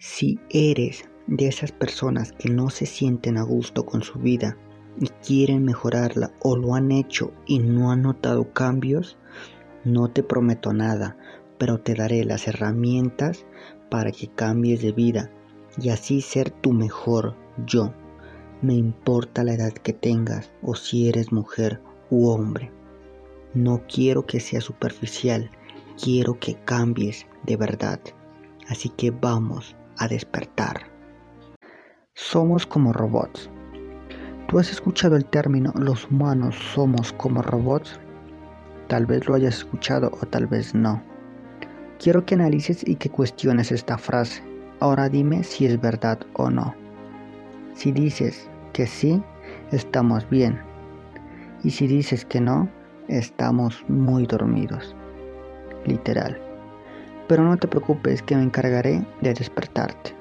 Si eres de esas personas que no se sienten a gusto con su vida y quieren mejorarla o lo han hecho y no han notado cambios, no te prometo nada, pero te daré las herramientas para que cambies de vida y así ser tu mejor yo. Me importa la edad que tengas o si eres mujer u hombre. No quiero que sea superficial, quiero que cambies de verdad. Así que vamos a despertar. Somos como robots. ¿Tú has escuchado el término los humanos somos como robots? Tal vez lo hayas escuchado o tal vez no. Quiero que analices y que cuestiones esta frase. Ahora dime si es verdad o no. Si dices que sí, estamos bien. Y si dices que no, estamos muy dormidos. Literal pero no te preocupes que me encargaré de despertarte.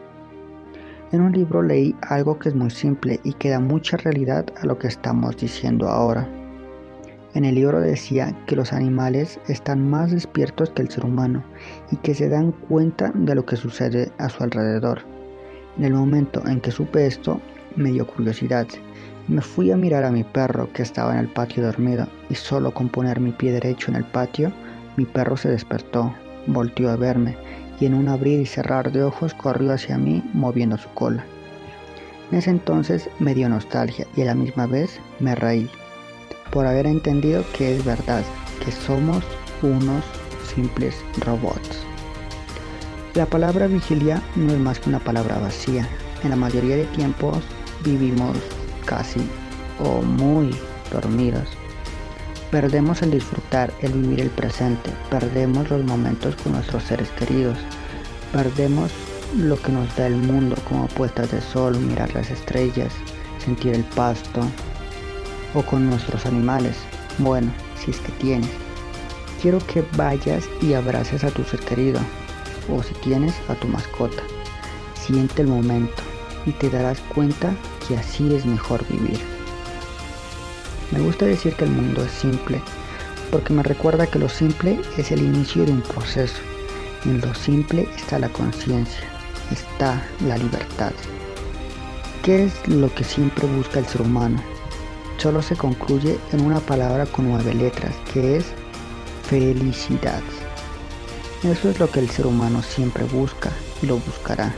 En un libro leí algo que es muy simple y que da mucha realidad a lo que estamos diciendo ahora. En el libro decía que los animales están más despiertos que el ser humano y que se dan cuenta de lo que sucede a su alrededor. En el momento en que supe esto, me dio curiosidad. Me fui a mirar a mi perro que estaba en el patio dormido y solo con poner mi pie derecho en el patio, mi perro se despertó, volteó a verme y en un abrir y cerrar de ojos corrió hacia mí moviendo su cola. En ese entonces me dio nostalgia y a la misma vez me reí por haber entendido que es verdad, que somos unos simples robots. La palabra vigilia no es más que una palabra vacía. En la mayoría de tiempos vivimos casi o muy dormidos. Perdemos el disfrutar, el vivir el presente, perdemos los momentos con nuestros seres queridos, perdemos lo que nos da el mundo como puestas de sol, mirar las estrellas, sentir el pasto o con nuestros animales. Bueno, si es que tienes. Quiero que vayas y abraces a tu ser querido o si tienes a tu mascota. Siente el momento y te darás cuenta que así es mejor vivir. Me gusta decir que el mundo es simple, porque me recuerda que lo simple es el inicio de un proceso. En lo simple está la conciencia, está la libertad. ¿Qué es lo que siempre busca el ser humano? Solo se concluye en una palabra con nueve letras, que es felicidad. Eso es lo que el ser humano siempre busca y lo buscará.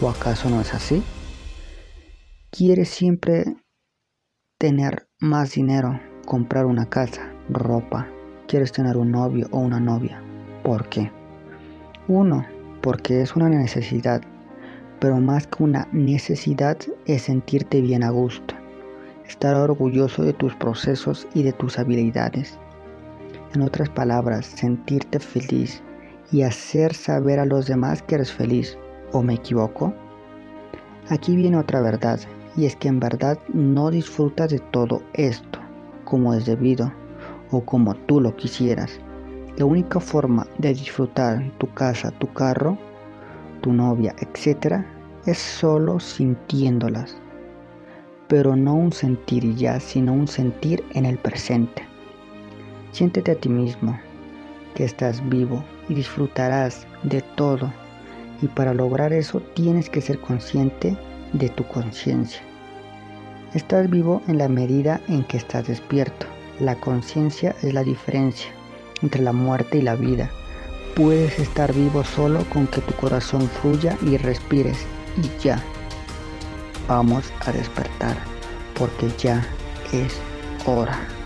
¿O acaso no es así? Quiere siempre tener más dinero, comprar una casa, ropa, quieres tener un novio o una novia. ¿Por qué? Uno, porque es una necesidad, pero más que una necesidad es sentirte bien a gusto, estar orgulloso de tus procesos y de tus habilidades. En otras palabras, sentirte feliz y hacer saber a los demás que eres feliz. ¿O me equivoco? Aquí viene otra verdad y es que en verdad no disfrutas de todo esto como es debido o como tú lo quisieras. La única forma de disfrutar tu casa, tu carro, tu novia, etc. es solo sintiéndolas. Pero no un sentir ya, sino un sentir en el presente. Siéntete a ti mismo, que estás vivo y disfrutarás de todo. Y para lograr eso tienes que ser consciente de tu conciencia. Estás vivo en la medida en que estás despierto. La conciencia es la diferencia entre la muerte y la vida. Puedes estar vivo solo con que tu corazón fluya y respires y ya. Vamos a despertar porque ya es hora.